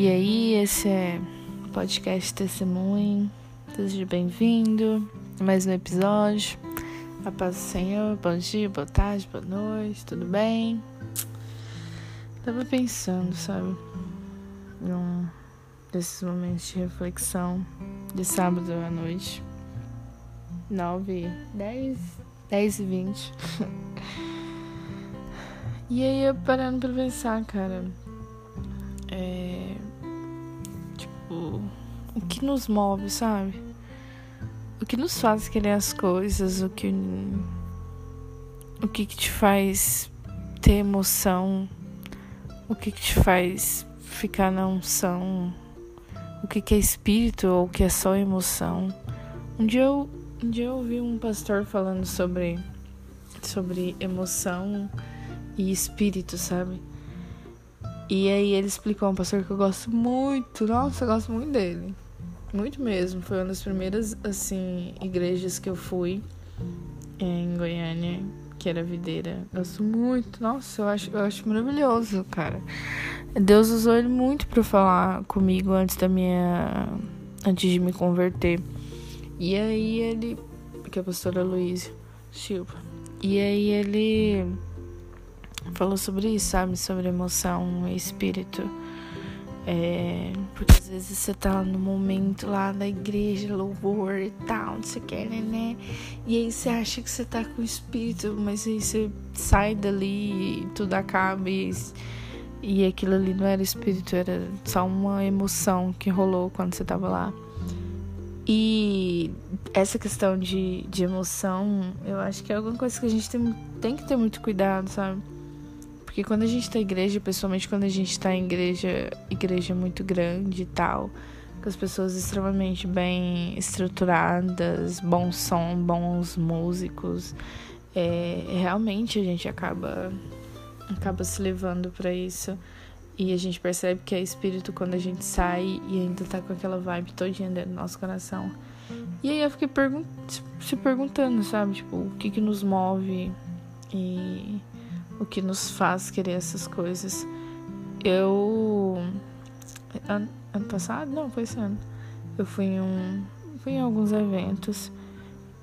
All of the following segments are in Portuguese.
E aí, esse é podcast Testemunho. Seja bem-vindo a mais um episódio. A paz do Senhor, bom dia, boa tarde, boa noite, tudo bem? Tava pensando, sabe, num desses momentos de reflexão de sábado à noite. 9, 10, 10 e 20. e aí eu parando pra pensar, cara. É. Tipo, o que nos move, sabe? O que nos faz querer as coisas, o que. O que, que te faz ter emoção, o que, que te faz ficar na unção, o que, que é espírito ou o que é só emoção. Um dia eu um dia eu ouvi um pastor falando sobre, sobre emoção e espírito, sabe? E aí ele explicou um pastor que eu gosto muito, nossa, eu gosto muito dele. Muito mesmo. Foi uma das primeiras, assim, igrejas que eu fui em Goiânia, que era videira. Gosto muito, nossa, eu acho, eu acho maravilhoso, cara. Deus usou ele muito para falar comigo antes da minha. antes de me converter. E aí ele. Que é a pastora Luísa Silva. E aí ele falou sobre isso, sabe? Sobre emoção e espírito. É, porque às vezes você tá no momento lá da igreja, louvor e tal, não sei o que, né, né? E aí você acha que você tá com espírito, mas aí você sai dali e tudo acaba e, e aquilo ali não era espírito, era só uma emoção que rolou quando você tava lá. E essa questão de, de emoção, eu acho que é alguma coisa que a gente tem, tem que ter muito cuidado, sabe? Porque quando a gente tá em igreja, pessoalmente quando a gente tá em igreja, igreja muito grande e tal, com as pessoas extremamente bem estruturadas, bom som, bons músicos, é, realmente a gente acaba acaba se levando para isso. E a gente percebe que é espírito quando a gente sai e ainda tá com aquela vibe todinha dentro do nosso coração. E aí eu fiquei pergun se perguntando, sabe? Tipo, o que que nos move e o que nos faz querer essas coisas. Eu. Ano, ano passado? Não, foi esse ano. Eu fui em um. Fui em alguns eventos.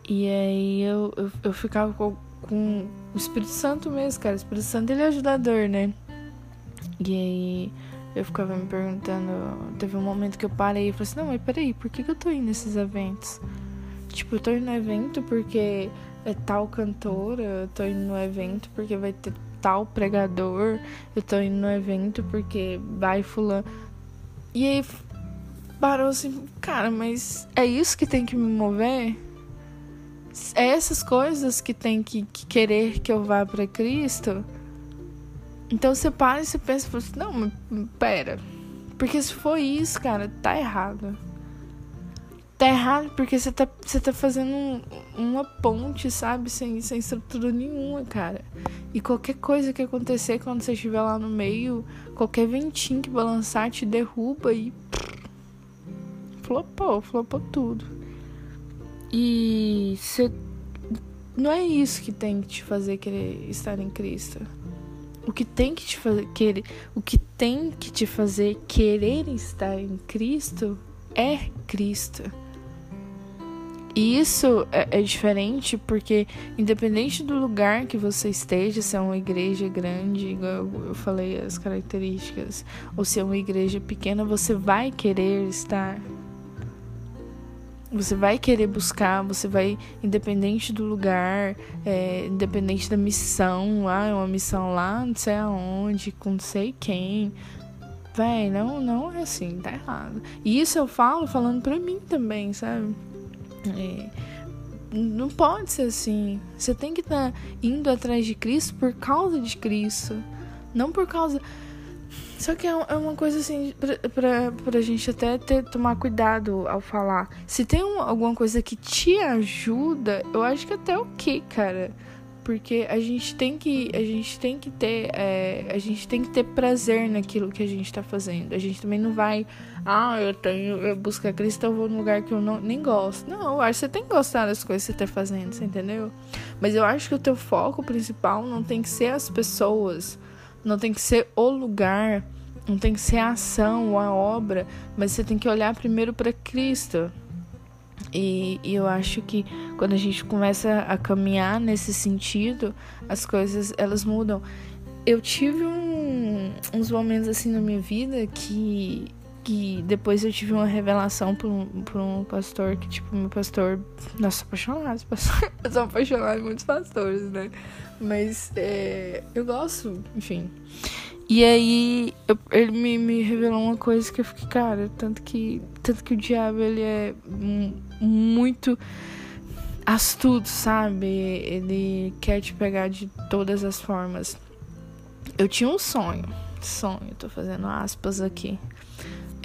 E aí eu, eu, eu ficava com, com o Espírito Santo mesmo, cara. O Espírito Santo ele é ajudador, né? E aí eu ficava me perguntando, teve um momento que eu parei e falei assim, não, mas peraí, por que, que eu tô indo nesses eventos? Tipo, eu tô indo no evento porque é tal cantora, eu tô indo no evento porque vai ter tal pregador, eu tô indo no evento porque vai fulano. E aí parou assim, cara, mas é isso que tem que me mover? É essas coisas que tem que, que querer que eu vá para Cristo? Então você para e você pensa, assim, não, mas pera. Porque se for isso, cara, tá errado. Tá errado porque você tá, você tá fazendo um, uma ponte, sabe? Sem, sem estrutura nenhuma, cara. E qualquer coisa que acontecer quando você estiver lá no meio, qualquer ventinho que balançar te derruba e. Flopou, flopou tudo. E você. Não é isso que tem que te fazer querer estar em Cristo. O que tem que te fazer querer, o que tem que te fazer querer estar em Cristo é Cristo. E isso é, é, diferente porque, independente do lugar que você esteja, se é uma igreja grande, igual eu falei as características, ou se é uma igreja pequena, você vai querer estar você vai querer buscar, você vai, independente do lugar, é, independente da missão, ah, é uma missão lá, não sei aonde, com não sei quem. Véi, não, não é assim, tá errado. E isso eu falo falando pra mim também, sabe? É, não pode ser assim. Você tem que estar tá indo atrás de Cristo por causa de Cristo. Não por causa. Só que é, é uma coisa assim, pra, pra, pra gente até ter, tomar cuidado ao falar. Se tem um, alguma coisa que te ajuda, eu acho que até ok, cara. Porque a gente tem que, a gente tem que ter, é, a gente tem que ter prazer naquilo que a gente tá fazendo. A gente também não vai, ah, eu tenho, eu Cristo, eu vou num lugar que eu não, nem gosto. Não, eu acho que você tem que gostar das coisas que você tá fazendo, você entendeu? Mas eu acho que o teu foco principal não tem que ser as pessoas não tem que ser o lugar não tem que ser a ação a obra, mas você tem que olhar primeiro para Cristo. E, e, eu acho que quando a gente começa a caminhar nesse sentido, as coisas elas mudam. Eu tive um, uns momentos assim na minha vida que que depois eu tive uma revelação por um, por um pastor que, tipo, meu pastor. Nossa, apaixonado. Pastor, eu sou apaixonada em muitos pastores, né? Mas é, eu gosto, enfim. E aí eu, ele me, me revelou uma coisa que eu fiquei, cara, tanto que, tanto que o diabo ele é muito astuto, sabe? Ele quer te pegar de todas as formas. Eu tinha um sonho, sonho, tô fazendo aspas aqui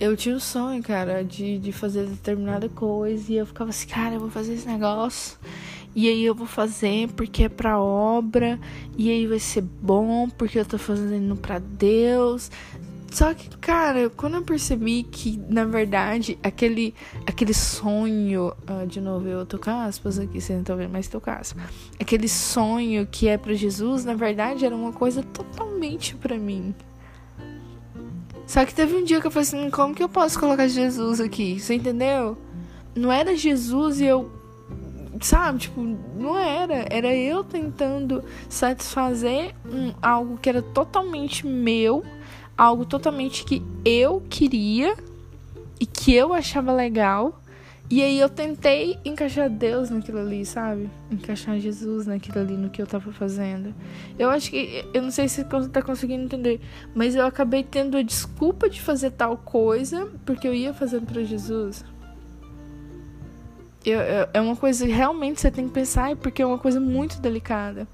eu tinha um sonho, cara, de, de fazer determinada coisa. E eu ficava assim, cara, eu vou fazer esse negócio. E aí eu vou fazer porque é pra obra. E aí vai ser bom porque eu tô fazendo pra Deus. Só que, cara, quando eu percebi que, na verdade, aquele, aquele sonho. Uh, de novo, eu tocar aspas aqui, vocês não estão vendo, mas tocar aspas. Aquele sonho que é para Jesus, na verdade, era uma coisa totalmente para mim. Só que teve um dia que eu falei assim: como que eu posso colocar Jesus aqui? Você entendeu? Não era Jesus e eu. Sabe? Tipo, não era. Era eu tentando satisfazer um, algo que era totalmente meu, algo totalmente que eu queria e que eu achava legal. E aí eu tentei encaixar Deus naquilo ali, sabe? Encaixar Jesus naquilo ali, no que eu tava fazendo. Eu acho que. Eu não sei se você tá conseguindo entender. Mas eu acabei tendo a desculpa de fazer tal coisa porque eu ia fazendo para Jesus. Eu, eu, é uma coisa que realmente você tem que pensar, porque é uma coisa muito delicada.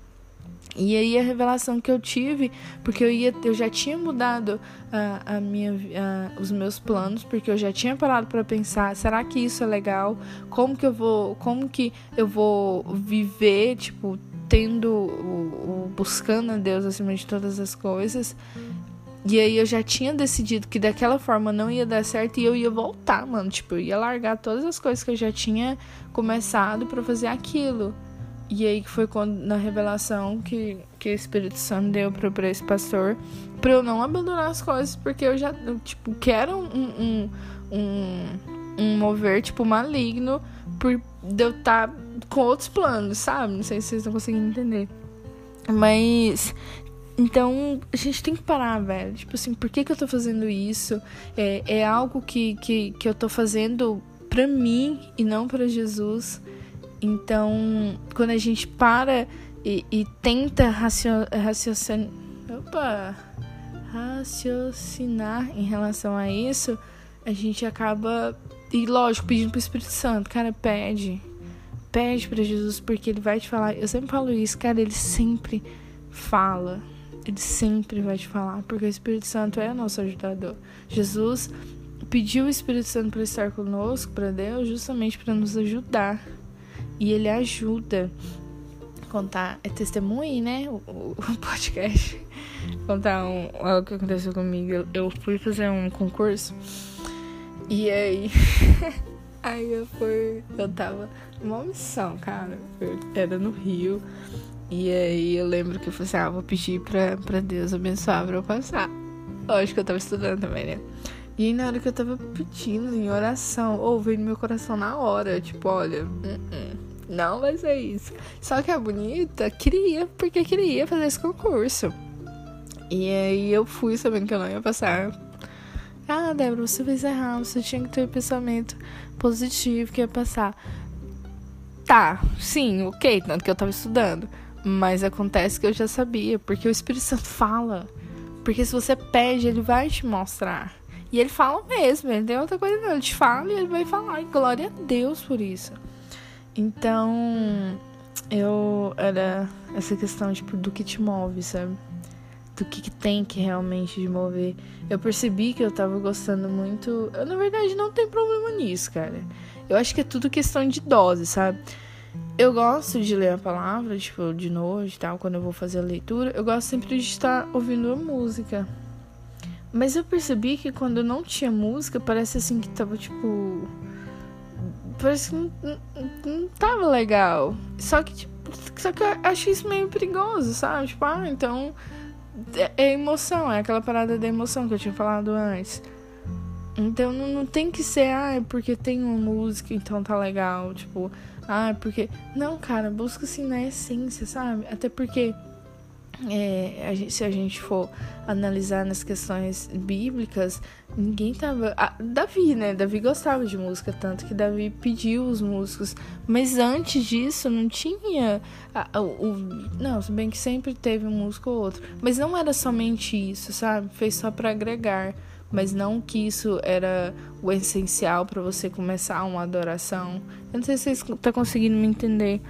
E aí a revelação que eu tive, porque eu ia, eu já tinha mudado a, a minha, a, os meus planos, porque eu já tinha parado para pensar, será que isso é legal? Como que eu vou, como que eu vou viver, tipo, tendo o, o buscando a Deus acima de todas as coisas? E aí eu já tinha decidido que daquela forma não ia dar certo e eu ia voltar, mano, tipo, eu ia largar todas as coisas que eu já tinha começado para fazer aquilo. E aí que foi quando, na revelação que, que o Espírito Santo deu pra, pra esse pastor, pra eu não abandonar as coisas, porque eu já, eu, tipo, quero um, um, um, um mover, tipo, maligno, por de eu estar tá com outros planos, sabe? Não sei se vocês estão conseguindo entender. Mas então, a gente tem que parar, velho. Tipo assim, por que, que eu tô fazendo isso? É, é algo que, que, que eu tô fazendo pra mim e não para Jesus. Então, quando a gente para e, e tenta raciocinar, opa, raciocinar em relação a isso, a gente acaba, e lógico, pedindo pro Espírito Santo, cara, pede. Pede para Jesus, porque ele vai te falar. Eu sempre falo isso, cara, ele sempre fala. Ele sempre vai te falar, porque o Espírito Santo é nosso ajudador. Jesus pediu o Espírito Santo para estar conosco, para Deus, justamente para nos ajudar e ele ajuda contar é testemunho, né? O, o, podcast. Contar um, algo que aconteceu comigo. Eu, eu fui fazer um concurso e aí. aí eu fui. Eu tava numa missão, cara. Eu era no Rio. E aí eu lembro que eu falei assim: ah, vou pedir pra, pra Deus abençoar pra eu passar. Lógico que eu tava estudando também, né? E aí, na hora que eu tava pedindo em oração, ou veio no meu coração na hora, tipo, olha, uh -uh, não vai ser isso. Só que a bonita queria, porque queria fazer esse concurso. E aí eu fui sabendo que eu não ia passar. Ah, Débora, você fez errado, você tinha que ter um pensamento positivo que ia passar. Tá, sim, ok, tanto que eu tava estudando. Mas acontece que eu já sabia, porque o Espírito Santo fala. Porque se você pede, ele vai te mostrar. E ele fala mesmo, ele tem outra coisa não. Ele te fala e ele vai falar. E glória a Deus por isso. Então, eu era essa questão, tipo, do que te move, sabe? Do que, que tem que realmente te mover. Eu percebi que eu tava gostando muito. Eu, na verdade, não tem problema nisso, cara. Eu acho que é tudo questão de dose, sabe? Eu gosto de ler a palavra, tipo, de noite e tal, quando eu vou fazer a leitura. Eu gosto sempre de estar ouvindo a música. Mas eu percebi que quando não tinha música, parece assim que tava tipo. Parece que não, não, não tava legal. Só que, tipo, só que eu acho isso meio perigoso, sabe? Tipo, ah, então é, é emoção, é aquela parada da emoção que eu tinha falado antes. Então não, não tem que ser, ah, é porque tem uma música, então tá legal. Tipo, ah, é porque. Não, cara, busca assim na essência, sabe? Até porque é, a gente, se a gente for analisar nas questões bíblicas, ninguém tava. Davi, né? Davi gostava de música, tanto que Davi pediu os músicos. Mas antes disso, não tinha. O, não, se bem que sempre teve um músico ou outro. Mas não era somente isso, sabe? Fez só para agregar. Mas não que isso era o essencial para você começar uma adoração. Eu não sei se vocês estão tá conseguindo me entender.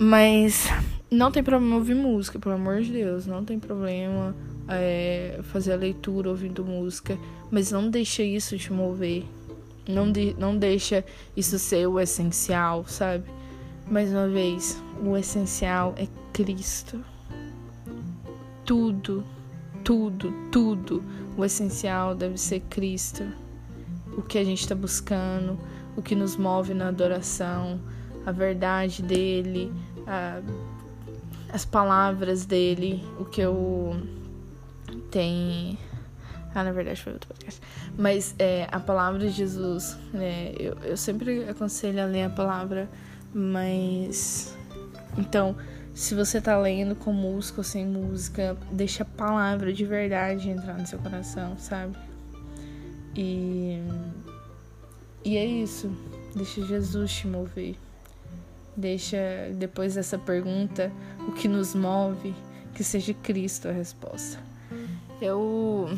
Mas não tem problema ouvir música, pelo amor de Deus. Não tem problema é, fazer a leitura ouvindo música. Mas não deixa isso te mover. Não, de, não deixa isso ser o essencial, sabe? Mais uma vez, o essencial é Cristo. Tudo, tudo, tudo. O essencial deve ser Cristo. O que a gente está buscando, o que nos move na adoração, a verdade dele, a as palavras dele, o que eu tenho. Ah, na verdade foi outro podcast. Mas é, a palavra de Jesus, né? Eu, eu sempre aconselho a ler a palavra, mas. Então, se você tá lendo com música ou sem música, deixa a palavra de verdade entrar no seu coração, sabe? E. E é isso. Deixa Jesus te mover. Deixa depois dessa pergunta o que nos move, que seja Cristo a resposta. Eu.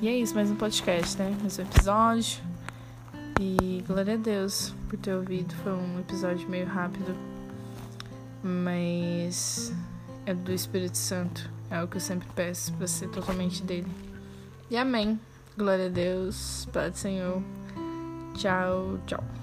E é isso, mais um podcast, né? Mais um episódio. E glória a Deus por ter ouvido. Foi um episódio meio rápido, mas é do Espírito Santo. É o que eu sempre peço para ser totalmente dele. E amém. Glória a Deus. Pai do Senhor. Tchau, tchau.